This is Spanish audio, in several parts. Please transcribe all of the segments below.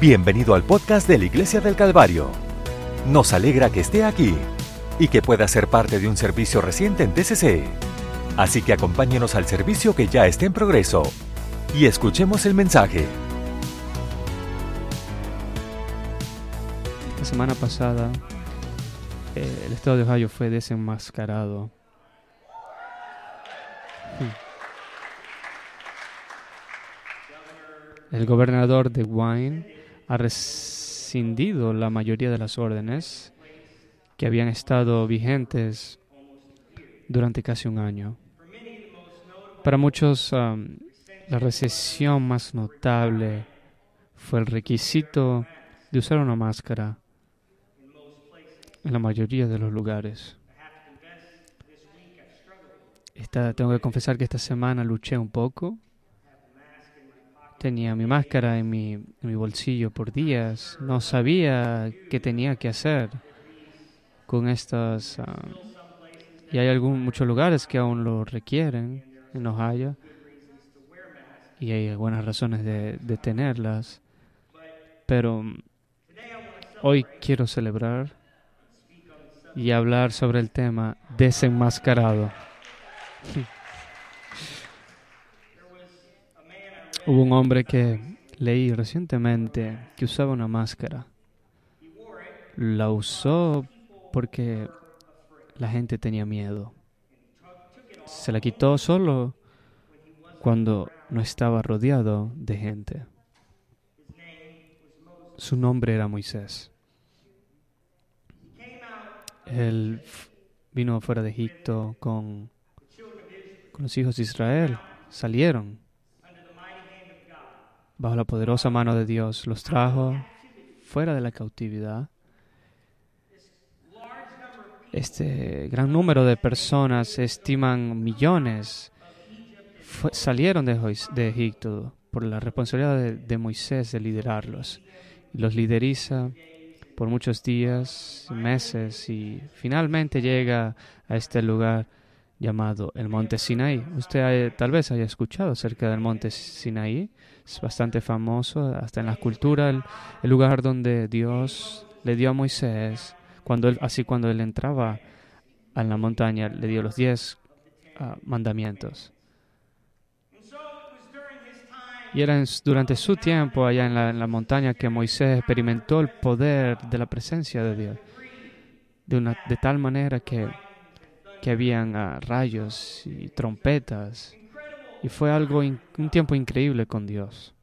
Bienvenido al podcast de la Iglesia del Calvario. Nos alegra que esté aquí y que pueda ser parte de un servicio reciente en TCC. Así que acompáñenos al servicio que ya está en progreso y escuchemos el mensaje. La semana pasada, eh, el estado de Ohio fue desenmascarado. El gobernador de Wine ha rescindido la mayoría de las órdenes que habían estado vigentes durante casi un año. Para muchos, la recesión más notable fue el requisito de usar una máscara en la mayoría de los lugares. Tengo que confesar que esta semana luché un poco Tenía mi máscara en mi, en mi bolsillo por días. No sabía qué tenía que hacer con estas. Ah, y hay algún, muchos lugares que aún lo requieren en Ohio. Y hay buenas razones de, de tenerlas. Pero hoy quiero celebrar y hablar sobre el tema desenmascarado. Hubo un hombre que leí recientemente que usaba una máscara. La usó porque la gente tenía miedo. Se la quitó solo cuando no estaba rodeado de gente. Su nombre era Moisés. Él vino fuera de Egipto con, con los hijos de Israel. Salieron bajo la poderosa mano de Dios, los trajo fuera de la cautividad. Este gran número de personas, estiman millones, salieron de, Egipto por la responsabilidad de, de Moisés de liderarlos. Los lideriza por muchos días, meses y finalmente llega a este lugar llamado el Monte Sinaí. Usted tal vez haya escuchado acerca del Monte Sinaí. Es bastante famoso, hasta en la cultura, el, lugar donde Dios le dio a Moisés, cuando él, así cuando él entraba a la montaña, le dio los diez ah, mandamientos. Y era durante su tiempo allá en la, en la, montaña que Moisés experimentó el poder de la presencia de Dios, de, una, de tal manera que que habían ah, rayos y trompetas. Y fue algo, un tiempo increíble con Dios.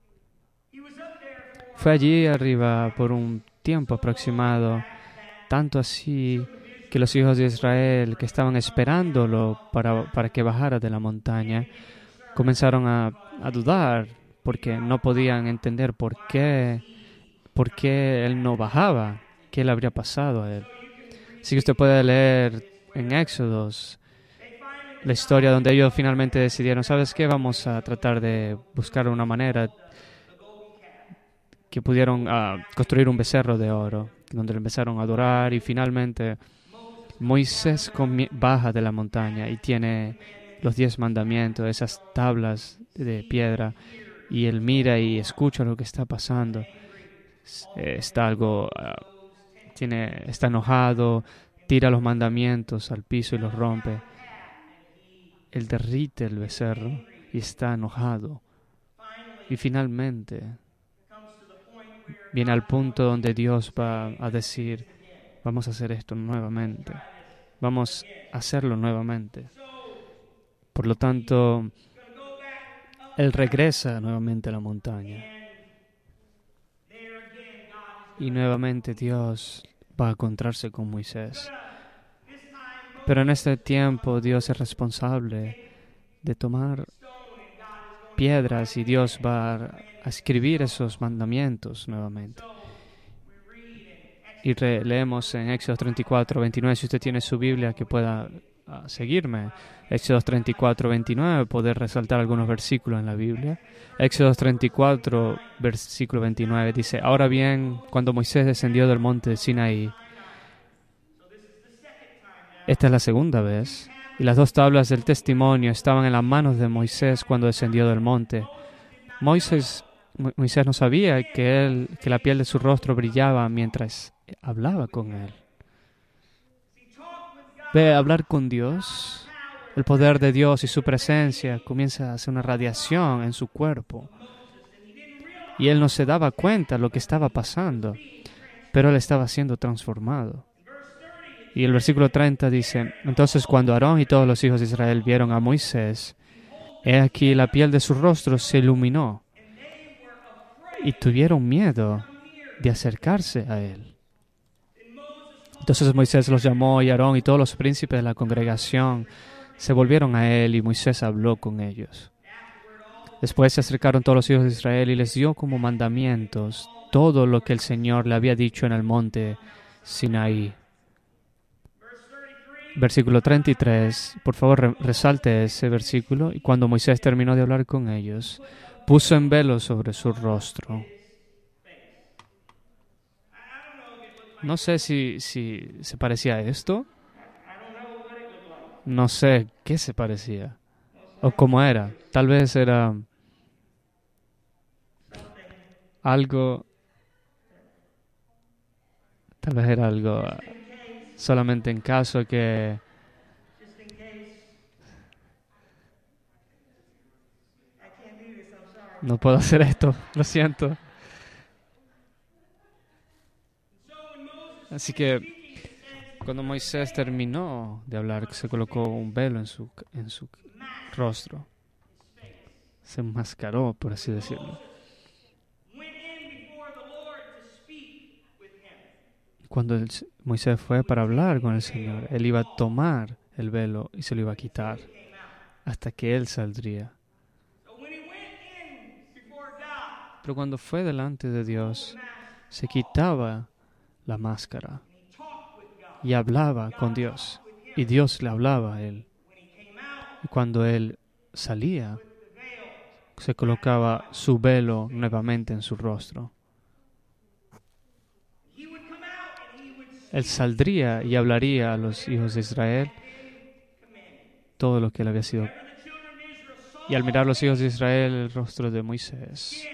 Fue allí arriba por un tiempo aproximado, tanto así que los hijos de Israel que estaban esperándolo para, para que bajara de la montaña, comenzaron a, a, dudar porque no podían entender por qué, por qué él no bajaba, qué le habría pasado a él. Así que usted puede leer en Éxodos, la historia donde ellos finalmente decidieron, ¿sabes qué? Vamos a tratar de buscar una manera que pudieron uh, construir un becerro de oro, donde empezaron a adorar y finalmente Moisés baja de la montaña y tiene los diez mandamientos, esas tablas de piedra, y él mira y escucha lo que está pasando. Está algo, uh, tiene, está enojado, tira los mandamientos al piso y los rompe. Él derrite el becerro y está enojado. Y finalmente viene al punto donde Dios va a decir, vamos a hacer esto nuevamente, vamos a hacerlo nuevamente. Por lo tanto, Él regresa nuevamente a la montaña. Y nuevamente Dios va a encontrarse con Moisés. Pero en este tiempo Dios es responsable de tomar piedras y Dios va a escribir esos mandamientos nuevamente. Y leemos en Éxodo 34, 29, si usted tiene su Biblia que pueda ah, seguirme. Éxodo 34, 29, poder resaltar algunos versículos en la Biblia. Éxodo 34, versículo 29 dice, ahora bien, cuando Moisés descendió del monte de Sinaí, esta es la segunda vez, y las dos tablas del testimonio estaban en las manos de Moisés cuando descendió del monte. Moisés Moisés no sabía que, él, que la piel de su rostro brillaba mientras hablaba con él. Ve a hablar con Dios. El poder de Dios y su presencia comienza a hacer una radiación en su cuerpo. Y él no se daba cuenta de lo que estaba pasando, pero él estaba siendo transformado. Y el versículo 30 dice, entonces cuando Aarón y todos los hijos de Israel vieron a Moisés, he aquí la piel de su rostro se iluminó y tuvieron miedo de acercarse a él. Entonces Moisés los llamó y Aarón y todos los príncipes de la congregación se volvieron a él y Moisés habló con ellos. Después se acercaron todos los hijos de Israel y les dio como mandamientos todo lo que el Señor le había dicho en el monte Sinaí. Versículo 33. Por favor, resalte ese versículo. Y cuando Moisés terminó de hablar con ellos, puso en velo sobre su rostro. No sé si, si se parecía a esto. No sé qué se parecía. O cómo era. Tal vez era algo. Tal vez era algo solamente en caso que no puedo hacer esto, lo siento. Así que cuando Moisés terminó de hablar, se colocó un velo en su, en su rostro. Se enmascaró, por así decirlo. Cuando Moisés fue para hablar con el Señor, él iba a tomar el velo y se lo iba a quitar hasta que él saldría. Pero cuando fue delante de Dios, se quitaba la máscara y hablaba con Dios. Y Dios le hablaba a él. Y cuando él salía, se colocaba su velo nuevamente en su rostro. Él saldría y hablaría a los hijos de Israel todo lo que él había sido. Y al mirar los hijos de Israel el rostro de Moisés,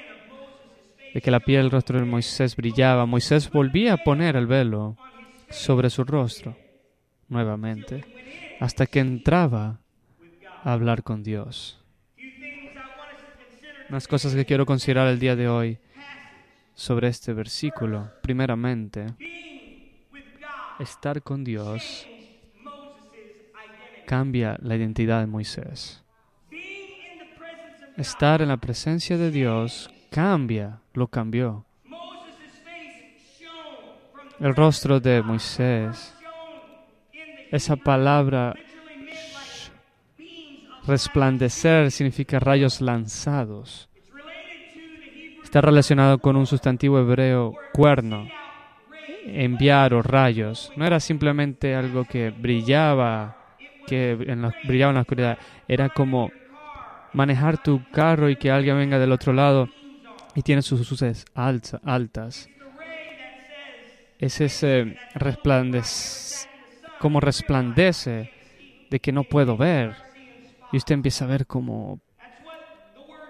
de que la piel del rostro de Moisés brillaba, Moisés volvía a poner el velo sobre su rostro nuevamente, hasta que entraba a hablar con Dios. Unas cosas que quiero considerar el día de hoy sobre este versículo. Primeramente, estar con Dios cambia la identidad de Moisés. Estar en la presencia de Dios cambia, lo cambió. El rostro de Moisés, esa palabra resplandecer significa rayos lanzados. Está relacionado con un sustantivo hebreo cuerno, enviar o rayos. No era simplemente algo que brillaba, que en brillaba en la oscuridad. Era como manejar tu carro y que alguien venga del otro lado y tiene sus luces altas. Es ese resplandece, como resplandece de que no puedo ver. Y usted empieza a ver como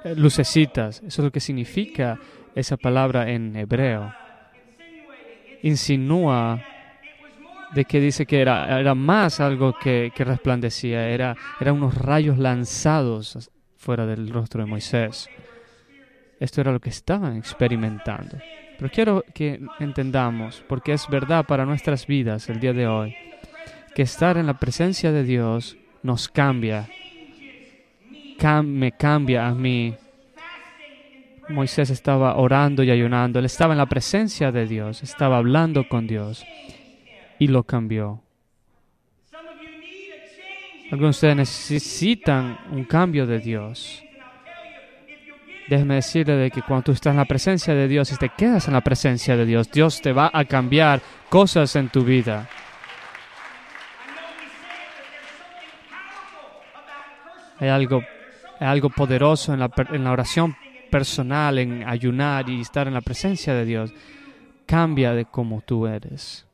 eh, lucecitas. Eso es lo que significa esa palabra en hebreo insinúa de que dice que era, era más algo que, que resplandecía, era, era unos rayos lanzados fuera del rostro de Moisés. Esto era lo que estaban experimentando. Pero quiero que entendamos, porque es verdad para nuestras vidas el día de hoy, que estar en la presencia de Dios nos cambia, me cambia a mí, Moisés estaba orando y ayunando, él estaba en la presencia de Dios, estaba hablando con Dios y lo cambió. Algunos de ustedes necesitan un cambio de Dios. Déjeme decirle de que cuando tú estás en la presencia de Dios y te quedas en la presencia de Dios, Dios te va a cambiar cosas en tu vida. Hay algo, hay algo poderoso en la, en la oración personal, en ayunar y estar en la presencia de Dios, cambia de cómo tú eres.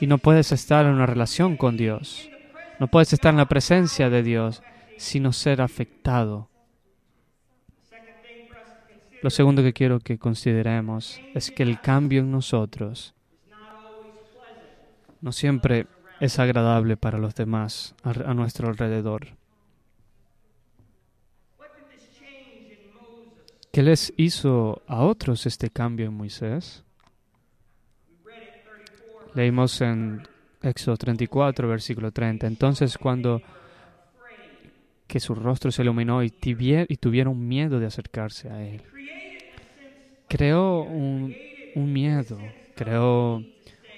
Y no puedes estar en una relación con Dios. No puedes estar en la presencia de Dios sino ser afectado. Lo segundo que quiero que consideremos es que el cambio en nosotros no siempre es agradable para los demás a, nuestro alrededor. ¿Qué les hizo a otros este cambio en Moisés? Leímos en Éxodo 34, versículo 30. Entonces cuando que su rostro se iluminó y, y tuvieron miedo de acercarse a él. Creó un, miedo, creó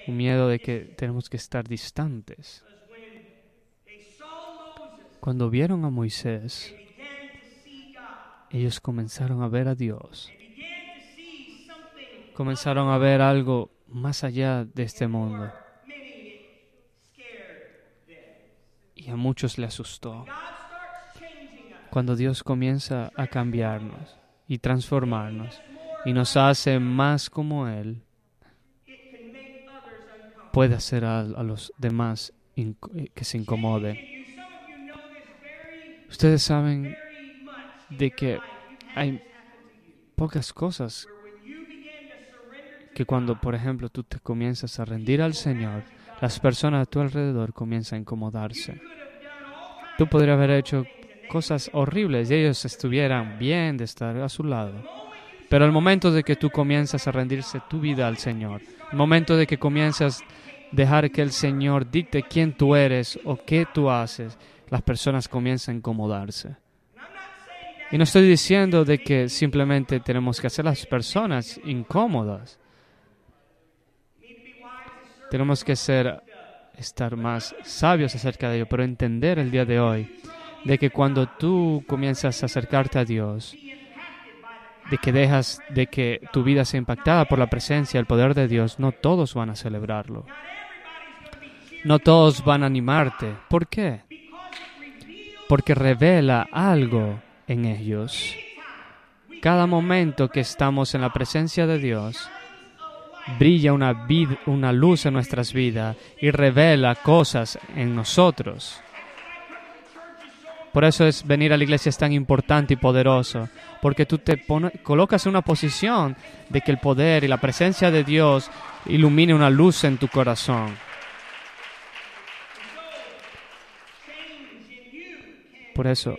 un miedo de que tenemos que estar distantes. Cuando vieron a Moisés, ellos comenzaron a ver a Dios. Comenzaron a ver algo más allá de este mundo. Y a muchos le asustó. Cuando Dios comienza a cambiarnos y transformarnos y nos hace más como Él, puede hacer a, los demás que se incomode. Ustedes saben de que hay pocas cosas que cuando, por ejemplo, tú te comienzas a rendir al Señor, las personas a tu alrededor comienzan a incomodarse. Tú podrías haber hecho cosas horribles y ellos estuvieran bien de estar a su lado. Pero el momento de que tú comienzas a rendirse tu vida al Señor, el momento de que comienzas a dejar que el Señor dicte quién tú eres o qué tú haces, las personas comienzan a incomodarse. Y no estoy diciendo de que simplemente tenemos que hacer las personas incómodas. Tenemos que ser, estar más sabios acerca de ello, pero entender el día de hoy de que cuando tú comienzas a acercarte a Dios, de que dejas de que tu vida sea impactada por la presencia, el poder de Dios, no todos van a celebrarlo. No todos van a animarte. ¿Por qué? Porque revela algo en ellos. Cada momento que estamos en la presencia de Dios, brilla una luz en nuestras vidas y revela cosas en nosotros. Por eso es venir a la iglesia es tan importante y poderoso, porque tú te colocas en una posición de que el poder y la presencia de Dios ilumine una luz en tu corazón. Por eso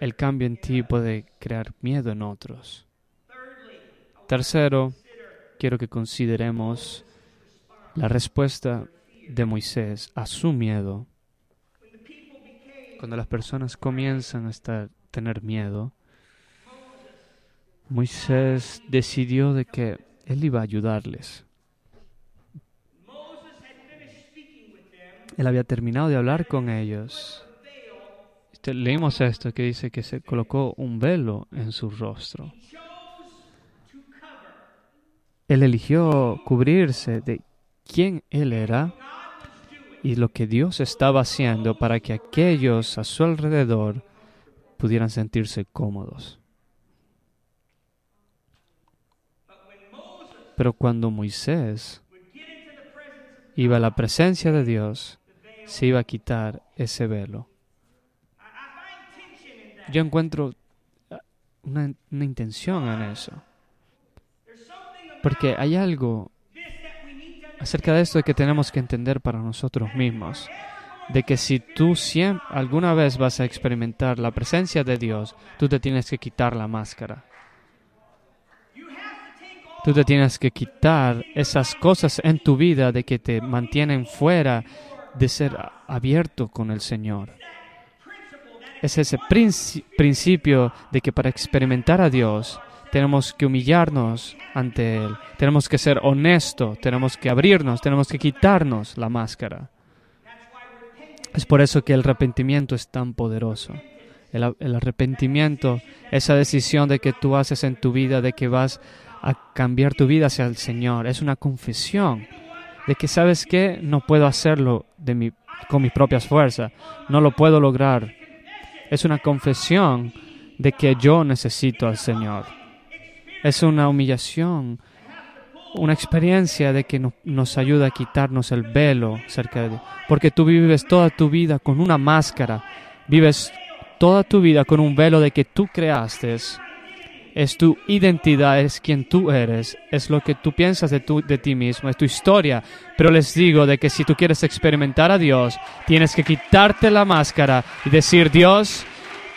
el cambio en ti puede crear miedo en otros. Tercero, quiero que consideremos la respuesta de Moisés a su miedo. Cuando las personas comienzan a estar, tener miedo, Moisés decidió de que él iba a ayudarles. Él había terminado de hablar con ellos este, leímos esto que dice que se colocó un velo en su rostro. Él eligió cubrirse de quién él era y lo que Dios estaba haciendo para que aquellos a su alrededor pudieran sentirse cómodos. Pero cuando Moisés iba a la presencia de Dios, se iba a quitar ese velo yo encuentro ah, una, intención en eso. Porque hay algo acerca de esto que tenemos que entender para nosotros mismos. De que si tú siempre, alguna vez vas a experimentar la presencia de Dios, tú te tienes que quitar la máscara. Tú te tienes que quitar esas cosas en tu vida de que te mantienen fuera de ser abierto con el Señor es ese principio de que para experimentar a Dios tenemos que humillarnos ante Él, tenemos que ser honestos, tenemos que abrirnos, tenemos que quitarnos la máscara. Es por eso que el arrepentimiento es tan poderoso. El, arrepentimiento, esa decisión de que tú haces en tu vida, de que vas a cambiar tu vida hacia el Señor, es una confesión de que sabes que no puedo hacerlo mi, con mis propias fuerzas, no lo puedo lograr, es una confesión de que yo necesito al Señor. Es una humillación, una experiencia de que nos ayuda a quitarnos el velo cerca de Dios. Porque tú vives toda tu vida con una máscara, vives toda tu vida con un velo de que tú creaste es tu identidad, es quien tú eres, es lo que tú piensas de, de ti mismo, es tu historia. Pero les digo de que si tú quieres experimentar a Dios, tienes que quitarte la máscara y decir, Dios,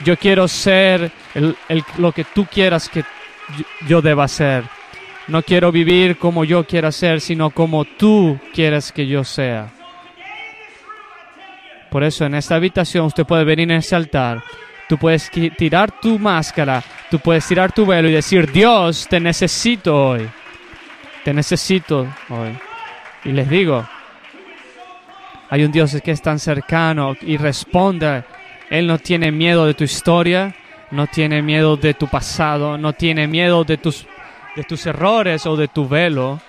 yo quiero ser el, lo que tú quieras que yo deba ser. No quiero vivir como yo quiera ser, sino como tú quieres que yo sea. Por eso en esta habitación usted puede venir en ese altar Tú puedes tirar tu máscara, tú puedes tirar tu velo y decir, Dios, te necesito hoy. Te necesito hoy. Y les digo, hay un Dios que es tan cercano y responde. Él no tiene miedo de tu historia, no tiene miedo de tu pasado, no tiene miedo de tus, de tus errores o de tu velo.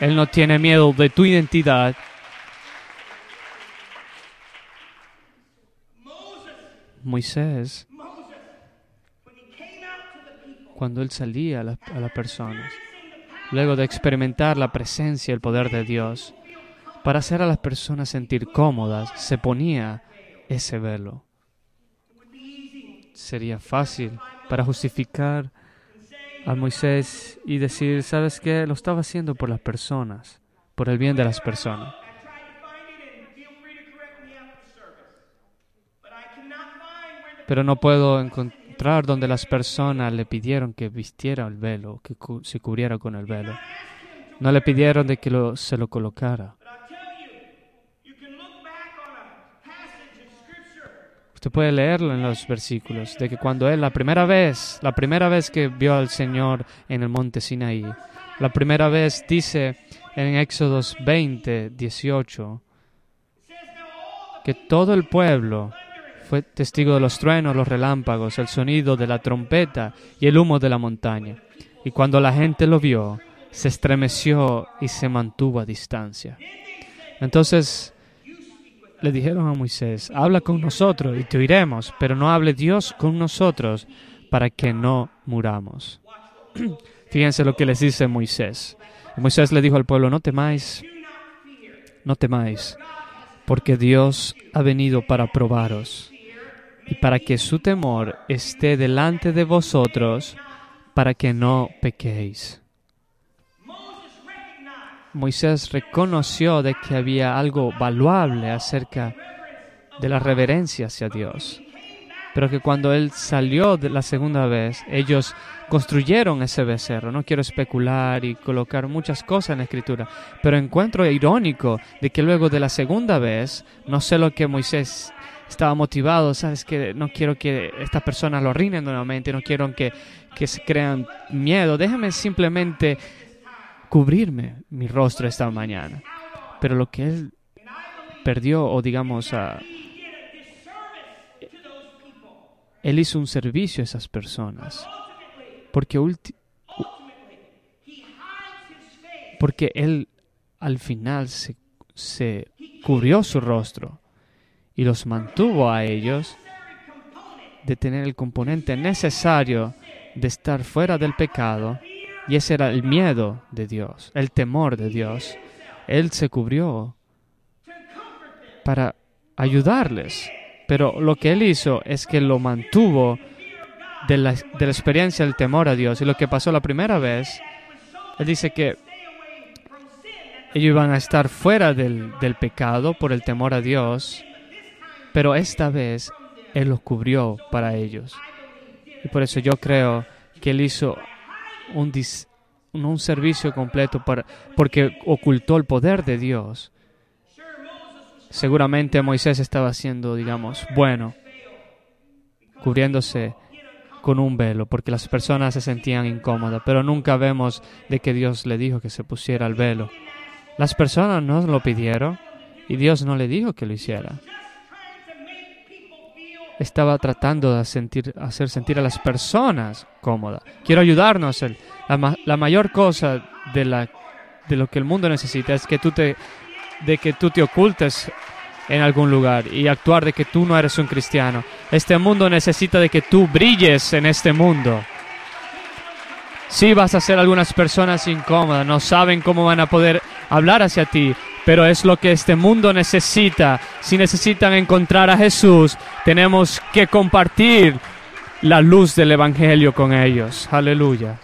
Él no tiene miedo de tu identidad. Moisés, cuando él salía a, las personas, luego de experimentar la presencia y el poder de Dios, para hacer a las personas sentir cómodas, se ponía ese velo. Sería fácil para justificar a Moisés y decir, ¿sabes qué? Lo estaba haciendo por las personas, por el bien de las personas. pero no puedo encontrar donde las personas le pidieron que vistiera el velo, que se cubriera con el velo. No le pidieron de que lo, se lo colocara. Usted puede leerlo en los versículos, de que cuando él, la primera vez, la primera vez que vio al Señor en el monte Sinaí, la primera vez dice en Éxodos 20, 18, que todo el pueblo fue testigo de los truenos, los relámpagos, el sonido de la trompeta y el humo de la montaña. Y cuando la gente lo vio, se estremeció y se mantuvo a distancia. Entonces le dijeron a Moisés, habla con nosotros y te oiremos, pero no hable Dios con nosotros para que no muramos. Fíjense lo que les dice Moisés. Moisés le dijo al pueblo, no temáis, no temáis, porque Dios ha venido para probaros y para que su temor esté delante de vosotros, para que no pequéis. Moisés reconoció de que había algo valuable acerca de la reverencia hacia Dios, pero que cuando él salió de la segunda vez, ellos construyeron ese becerro. No quiero especular y colocar muchas cosas en la escritura, pero encuentro irónico de que luego de la segunda vez, no sé lo que Moisés estaba motivado, sabes que no quiero que estas personas lo arruinen nuevamente, no quiero que, que se crean miedo, déjame simplemente cubrirme mi rostro esta mañana. Pero lo que él perdió, o digamos, él hizo un servicio a esas personas, porque, porque él al final se, se cubrió su rostro y los mantuvo a ellos de tener el componente necesario de estar fuera del pecado, y ese era el miedo de Dios, el temor de Dios. Él se cubrió para ayudarles, pero lo que él hizo es que lo mantuvo de la, de la experiencia del temor a Dios. Y lo que pasó la primera vez, él dice que ellos iban a estar fuera del, del pecado por el temor a Dios, pero esta vez Él los cubrió para ellos. Y por eso yo creo que Él hizo un, un servicio completo para, porque ocultó el poder de Dios. Seguramente Moisés estaba haciendo, digamos, bueno, cubriéndose con un velo, porque las personas se sentían incómodas, pero nunca vemos de que Dios le dijo que se pusiera el velo. Las personas no lo pidieron y Dios no le dijo que lo hiciera estaba tratando de sentir, hacer sentir a las personas cómodas. Quiero ayudarnos. la, la, mayor cosa de, la, de lo que el mundo necesita es que tú te, de que tú te ocultes en algún lugar y actuar de que tú no eres un cristiano. Este mundo necesita de que tú brilles en este mundo. Sí vas a hacer algunas personas incómodas, no saben cómo van a poder hablar hacia ti, pero es lo que este mundo necesita. Si necesitan encontrar a Jesús, tenemos que compartir la luz del Evangelio con ellos. Aleluya.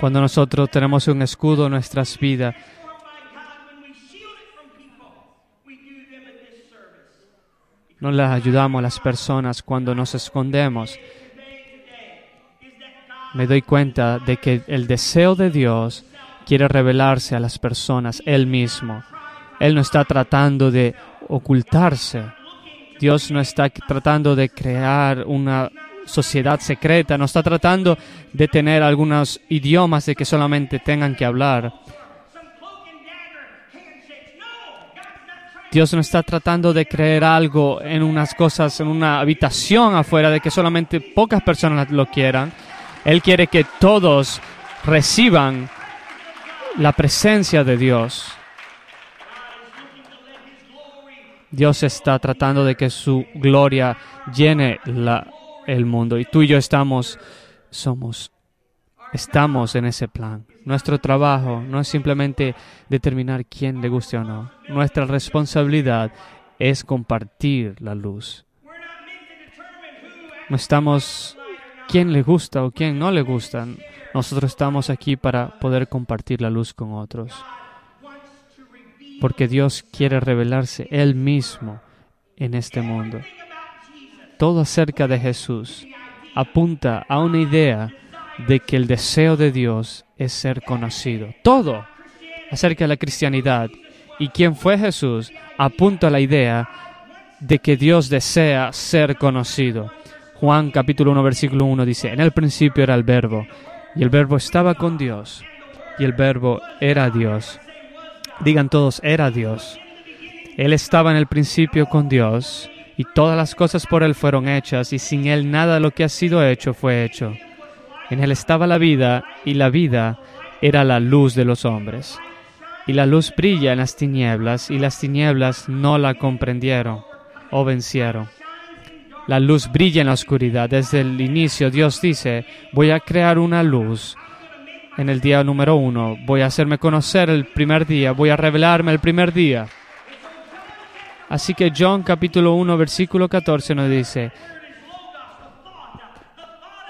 Cuando nosotros tenemos un escudo en nuestras vidas, no les ayudamos a las personas cuando nos escondemos. Me doy cuenta de que el deseo de Dios quiere revelarse a las personas Él mismo. Él no está tratando de ocultarse. Dios no está tratando de crear una sociedad secreta, no está tratando de tener algunos idiomas de que solamente tengan que hablar. Dios no está tratando de creer algo en unas cosas, en una habitación afuera, de que solamente pocas personas lo quieran. Él quiere que todos reciban la presencia de Dios. Dios está tratando de que su gloria llene el mundo y tú y yo estamos, somos, estamos en ese plan. Nuestro trabajo no es simplemente determinar quién le guste o no. Nuestra responsabilidad es compartir la luz. No estamos quién le gusta o quién no le gusta. Nosotros estamos aquí para poder compartir la luz con otros. Porque Dios quiere revelarse Él mismo en este mundo. Todo acerca de Jesús apunta a una idea de que el deseo de Dios es ser conocido. Todo acerca de la cristianidad y quién fue Jesús apunta a la idea de que Dios desea ser conocido. Juan capítulo 1 versículo 1 dice, en el principio era el verbo y el verbo estaba con Dios y el verbo era Dios. Digan todos, era Dios. Él estaba en el principio con Dios y todas las cosas por Él fueron hechas y sin Él nada de lo que ha sido hecho fue hecho. En Él estaba la vida, y la vida era la luz de los hombres. Y la luz brilla en las tinieblas, y las tinieblas no la comprendieron o vencieron. La luz brilla en la oscuridad. Desde el inicio Dios dice, voy a crear una luz. En el día número uno, voy a hacerme conocer el primer día, voy a revelarme el primer día. Así que John capítulo 1 versículo 14 nos dice,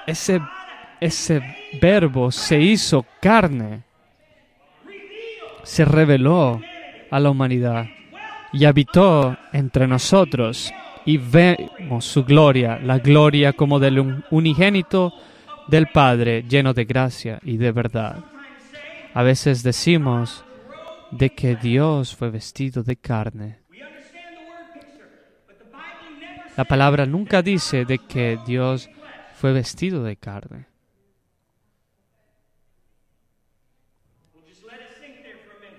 ese ese verbo se hizo carne, se reveló a la humanidad y habitó entre nosotros y vemos su gloria, la gloria como del unigénito del Padre lleno de gracia y de verdad. A veces decimos de que Dios fue vestido de carne. La palabra nunca dice de que Dios fue vestido de carne.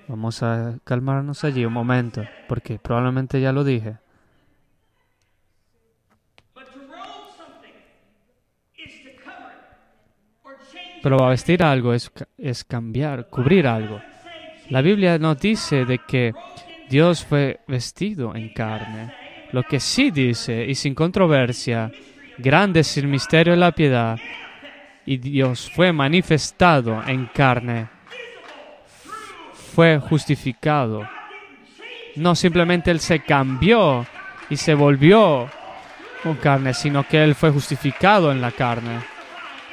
Vamos a calmarnos allí un momento, porque probablemente ya lo dije. Pero vestir algo es, cambiar, cubrir algo. La Biblia no dice de que Dios fue vestido en carne. Lo que sí dice, y sin controversia, grande es el misterio de la piedad, y Dios fue manifestado en carne fue justificado. No simplemente Él se cambió y se volvió con carne, sino que Él fue justificado en la carne.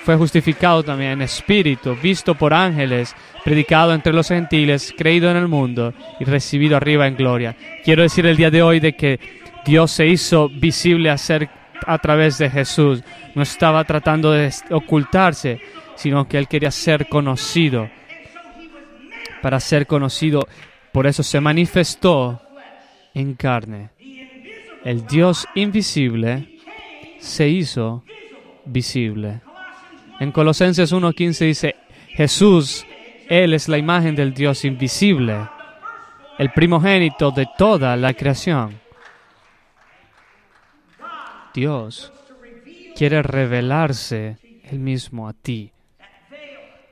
Fue justificado también en espíritu, visto por ángeles, predicado entre los gentiles, creído en el mundo y recibido arriba en gloria. Quiero decir el día de hoy de que Dios se hizo visible a, a través de Jesús. No estaba tratando de ocultarse, sino que Él quería ser conocido para ser conocido. Por eso se manifestó en carne. El Dios invisible se hizo visible. En Colosenses 1.15 dice, Jesús, Él es la imagen del Dios invisible, el primogénito de toda la creación. Dios quiere revelarse Él mismo a ti.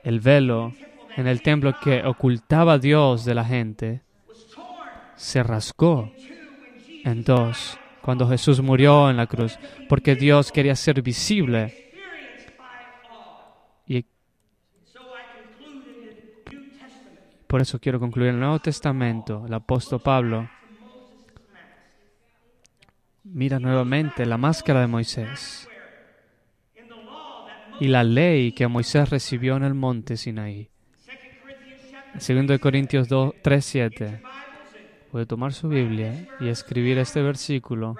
El velo en el templo que ocultaba a Dios de la gente se rasgó en dos cuando Jesús murió en la cruz, porque Dios quería ser visible Por eso quiero concluir el Nuevo Testamento. El apóstol Pablo mira nuevamente la máscara de Moisés y la ley que Moisés recibió en el monte Sinaí. 2 Corintios 2, 3, 7. Puede tomar su Biblia y escribir este versículo.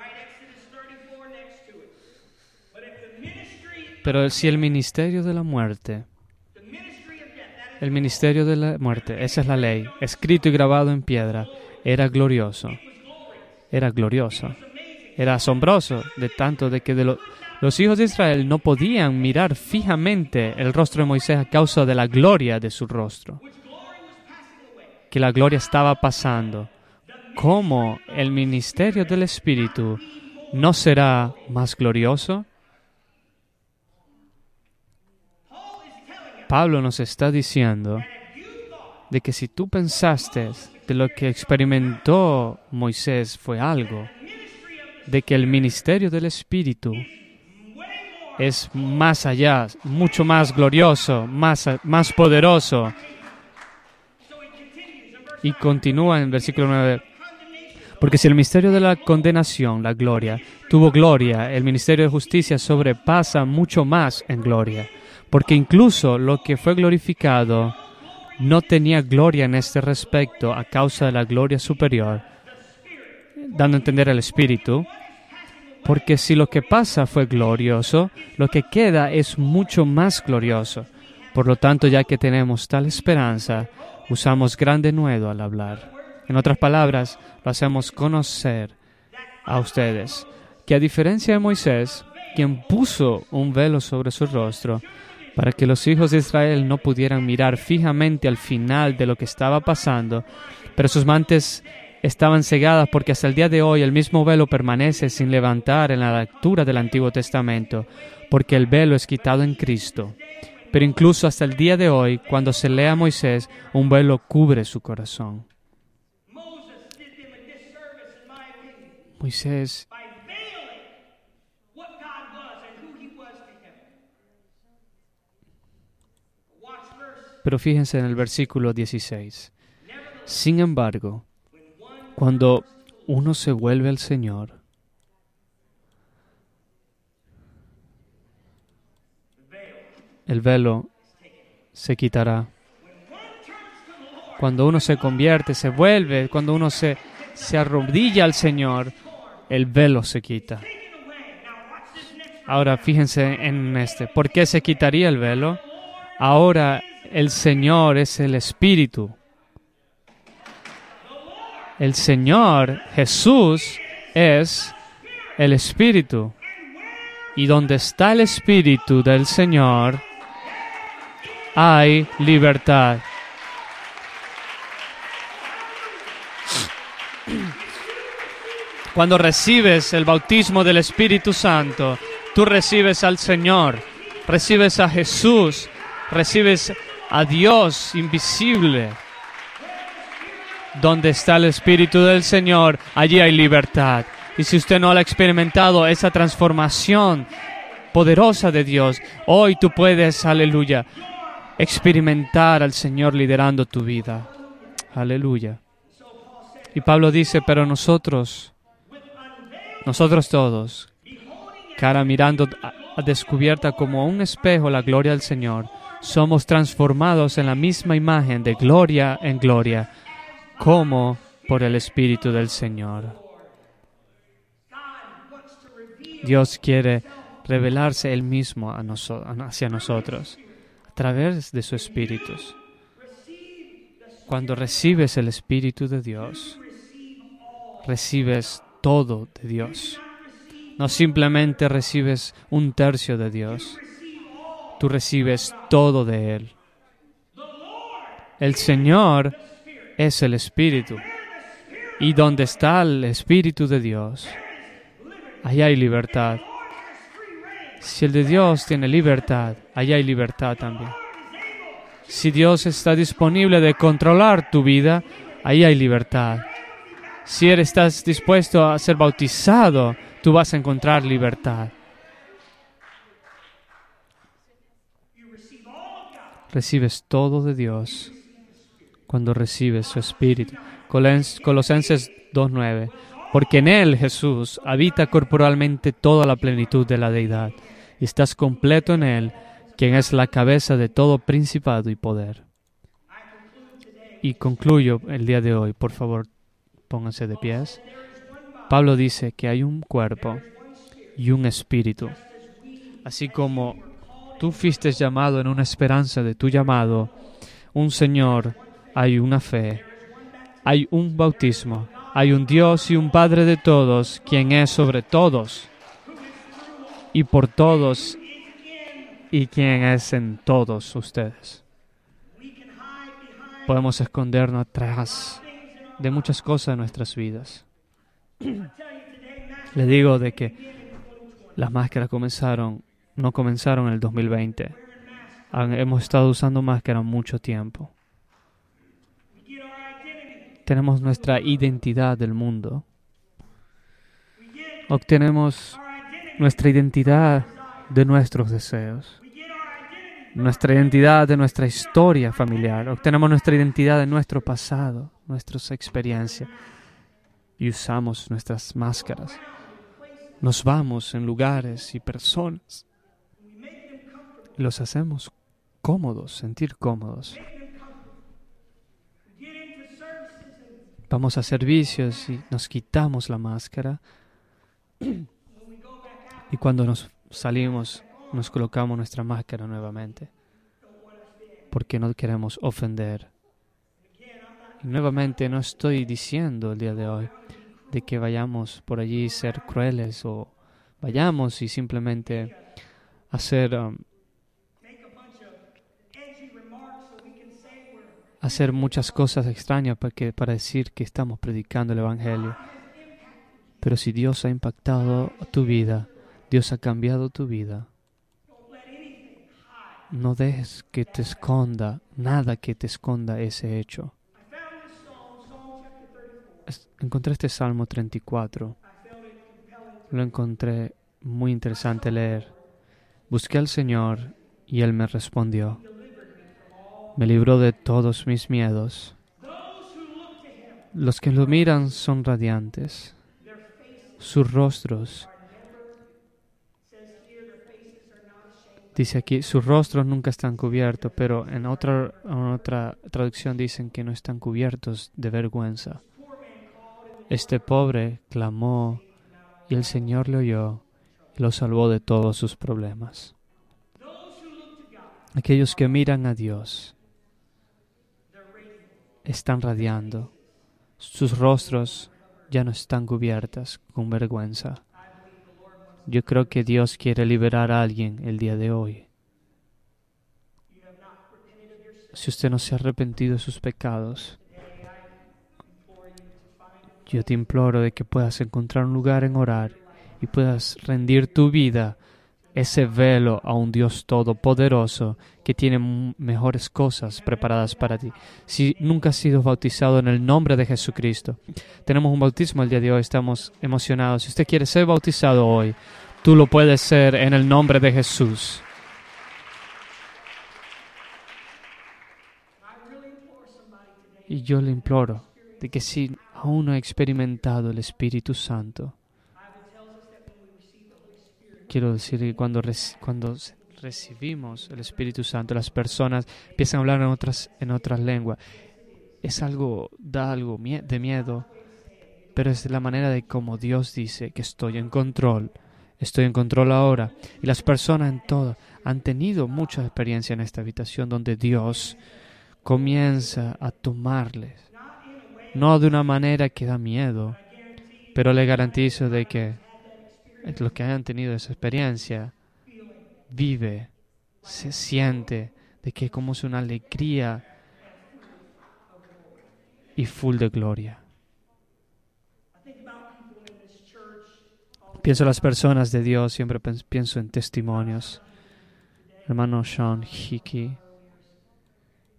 Pero si el ministerio de la muerte, el ministerio de la muerte, esa es la ley, escrito y grabado en piedra, era glorioso, era glorioso, era asombroso, de tanto de que los hijos de Israel no podían mirar fijamente el rostro de Moisés a causa de la gloria de su rostro, que la gloria estaba pasando. ¿Cómo el ministerio del Espíritu no será más glorioso? Pablo nos está diciendo de que si tú pensaste de lo que experimentó Moisés fue algo, de que el ministerio del Espíritu es más allá, mucho más glorioso, más, más poderoso. Y continúa en versículo 9. Porque si el misterio de la condenación, la gloria, tuvo gloria, el ministerio de justicia sobrepasa mucho más en gloria porque incluso lo que fue glorificado no tenía gloria en este respecto a causa de la gloria superior, dando a entender al Espíritu, porque si lo que pasa fue glorioso, lo que queda es mucho más glorioso. Por lo tanto, ya que tenemos tal esperanza, usamos gran denuedo al hablar. En otras palabras, lo hacemos conocer a ustedes que a diferencia de Moisés, quien puso un velo sobre su rostro, para que los hijos de Israel no pudieran mirar fijamente al final de lo que estaba pasando, pero sus mantes estaban cegadas porque hasta el día de hoy el mismo velo permanece sin levantar en la lectura del Antiguo Testamento, porque el velo es quitado en Cristo. Pero incluso hasta el día de hoy, cuando se lee a Moisés, un velo cubre su corazón. Moisés Pero fíjense en el versículo 16. Sin embargo, cuando uno se vuelve al Señor, el velo se quitará. Cuando uno se convierte, se vuelve, cuando uno se, se arrodilla al Señor, el velo se quita. Ahora fíjense en este. ¿Por qué se quitaría el velo? Ahora el Señor es el Espíritu. El Señor Jesús es el Espíritu. Y donde está el Espíritu del Señor, hay libertad. Cuando recibes el bautismo del Espíritu Santo, tú recibes al Señor, recibes a Jesús, recibes a Dios invisible. Donde está el Espíritu del Señor, allí hay libertad. Y si usted no ha experimentado esa transformación poderosa de Dios, hoy tú puedes, aleluya, experimentar al Señor liderando tu vida. Aleluya. Y Pablo dice, pero nosotros, nosotros todos, cara mirando a descubierta como un espejo la gloria del Señor, somos transformados en la misma imagen de gloria en gloria, como por el Espíritu del Señor. Dios quiere revelarse Él mismo hacia nosotros a través de su Espíritu. Cuando recibes el Espíritu de Dios, recibes todo de Dios. No simplemente recibes un tercio de Dios, tú recibes todo de Él. El Señor es el Espíritu. Y donde está el Espíritu de Dios, allá hay libertad. Si el de Dios tiene libertad, allá hay libertad también. Si Dios está disponible de controlar tu vida, ahí hay libertad. Si Él estás dispuesto a ser bautizado, tú vas a encontrar libertad. Recibes todo de Dios cuando recibes su espíritu. Colosenses 2.9. Porque en Él, Jesús, habita corporalmente toda la plenitud de la deidad, estás completo en Él, quien es la cabeza de todo principado y poder. Y concluyo el día de hoy, por favor, pónganse de pies. Pablo dice que hay un cuerpo y un espíritu. Así como tú fuiste llamado en una esperanza de tu llamado, un Señor, hay una fe, hay un bautismo, hay un Dios y un Padre de todos, quien es sobre todos y por todos y quien es en todos ustedes. Podemos escondernos atrás de muchas cosas en nuestras vidas. Le digo de que las máscaras comenzaron, no comenzaron en el 2020. hemos estado usando máscaras mucho tiempo tenemos nuestra identidad del mundo. Obtenemos nuestra identidad de nuestros deseos, nuestra identidad de nuestra historia familiar, obtenemos nuestra identidad de nuestro pasado, nuestras experiencias y usamos nuestras máscaras. Nos vamos en lugares y personas los hacemos cómodos, sentir cómodos. vamos a servicios y nos quitamos la máscara. Y cuando nos salimos, nos colocamos nuestra máscara nuevamente. Porque no queremos ofender. Nuevamente no estoy diciendo el día de hoy de que vayamos por allí ser crueles o vayamos y simplemente hacer um, hacer muchas cosas extrañas para, para decir que estamos predicando el Evangelio. Pero si Dios ha impactado tu vida, Dios ha cambiado tu vida, no dejes que te esconda nada que te esconda ese hecho. Encontré este Salmo 34. Lo encontré muy interesante leer. Busqué al Señor y Él me respondió me libró de todos mis miedos. Los que lo miran son radiantes. Sus rostros, dice aquí, sus rostros nunca están cubiertos, pero en otra, en otra traducción dicen que no están cubiertos de vergüenza. Este pobre clamó y el Señor le oyó y lo salvó de todos sus problemas. Aquellos que miran a Dios están radiando. Sus rostros ya no están cubiertas con vergüenza. Yo creo que Dios quiere liberar a alguien el día de hoy. Si usted no se ha arrepentido de sus pecados, yo te imploro de que puedas encontrar un lugar en orar y puedas rendir tu vida ese velo a un Dios todopoderoso que tiene mejores cosas preparadas para ti. Si nunca has sido bautizado en el nombre de Jesucristo, tenemos un bautismo el día de hoy, estamos emocionados. Si usted quiere ser bautizado hoy, tú lo puedes ser en el nombre de Jesús. Y yo le imploro de que si aún no ha experimentado el Espíritu Santo, quiero decir que cuando, cuando recibimos el Espíritu Santo, las personas empiezan a hablar en otras, en otras lenguas. Es algo, da algo de miedo, pero es la manera de como Dios dice que estoy en control. Estoy en control ahora. Y las personas en todo han tenido mucha experiencia en esta habitación donde Dios comienza a tomarles. No de una manera que da miedo, pero le garantizo de que los que hayan tenido esa experiencia, vive, se siente de que como es una alegría y full de gloria. Pienso en las personas de Dios, siempre pienso en testimonios. Hermano Sean Hickey,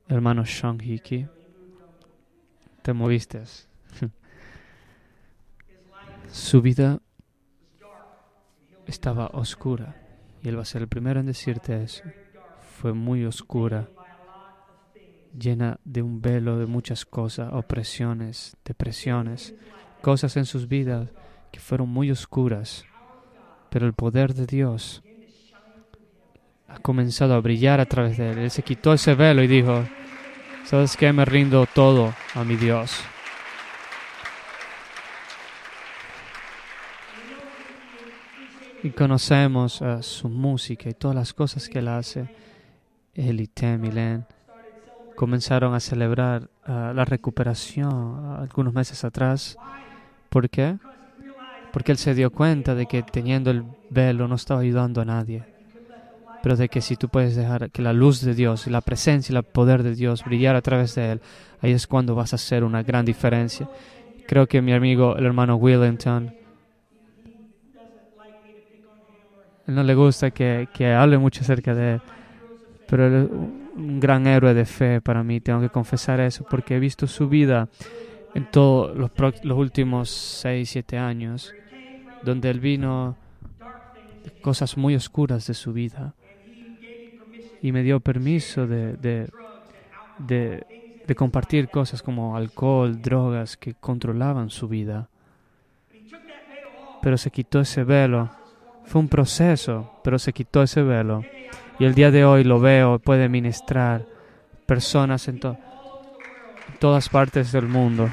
hermano Sean Hickey, te moviste. Su vida estaba oscura. Y Él va a ser el primero en decirte eso. Fue muy oscura. llena de un velo de muchas cosas, opresiones, depresiones, cosas en sus vidas que fueron muy oscuras, pero el poder de Dios ha comenzado a brillar a través de él. Él se quitó ese velo y dijo, ¿sabes qué? Me rindo todo a mi Dios. Y conocemos uh, su música y todas las cosas que él hace. Él y Tem y Len comenzaron a celebrar uh, la recuperación uh, algunos meses atrás. ¿Por qué? Porque él se dio cuenta de que teniendo el velo no estaba ayudando a nadie. Pero de que si tú puedes dejar que la luz de Dios, la presencia y el poder de Dios brillar a través de él, ahí es cuando vas a hacer una gran diferencia. Creo que mi amigo, el hermano Willington, él no le gusta que, que hable mucho acerca de él, pero él es un gran héroe de fe para mí, tengo que confesar eso, porque he visto su vida en todos los, los últimos 6, 7 años, donde él vino cosas muy oscuras de su vida y me dio permiso de, de, de, compartir cosas como alcohol, drogas que controlaban su vida. Pero se quitó ese velo. Fue un proceso, pero se quitó ese velo. Y el día de hoy lo veo, puede ministrar personas en, to en todas partes del mundo.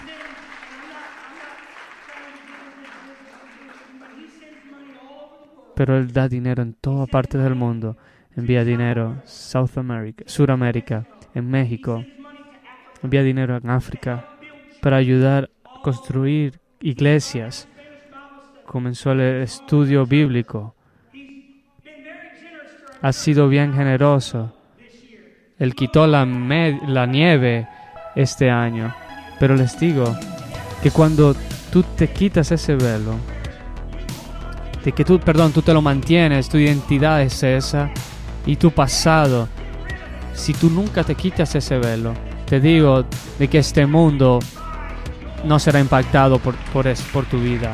Pero Él da dinero en toda parte del mundo envía dinero South America, Suramérica, en México, envía dinero en África para ayudar a construir iglesias. Comenzó el estudio bíblico. Ha sido bien generoso. Él quitó la, nieve este año. Pero les digo que cuando tú te quitas ese velo, de que tú, perdón, tú te lo mantienes, tu identidad es esa, y tu pasado, si tú nunca te quitas ese velo, te digo de que este mundo no será impactado por, por, por tu vida.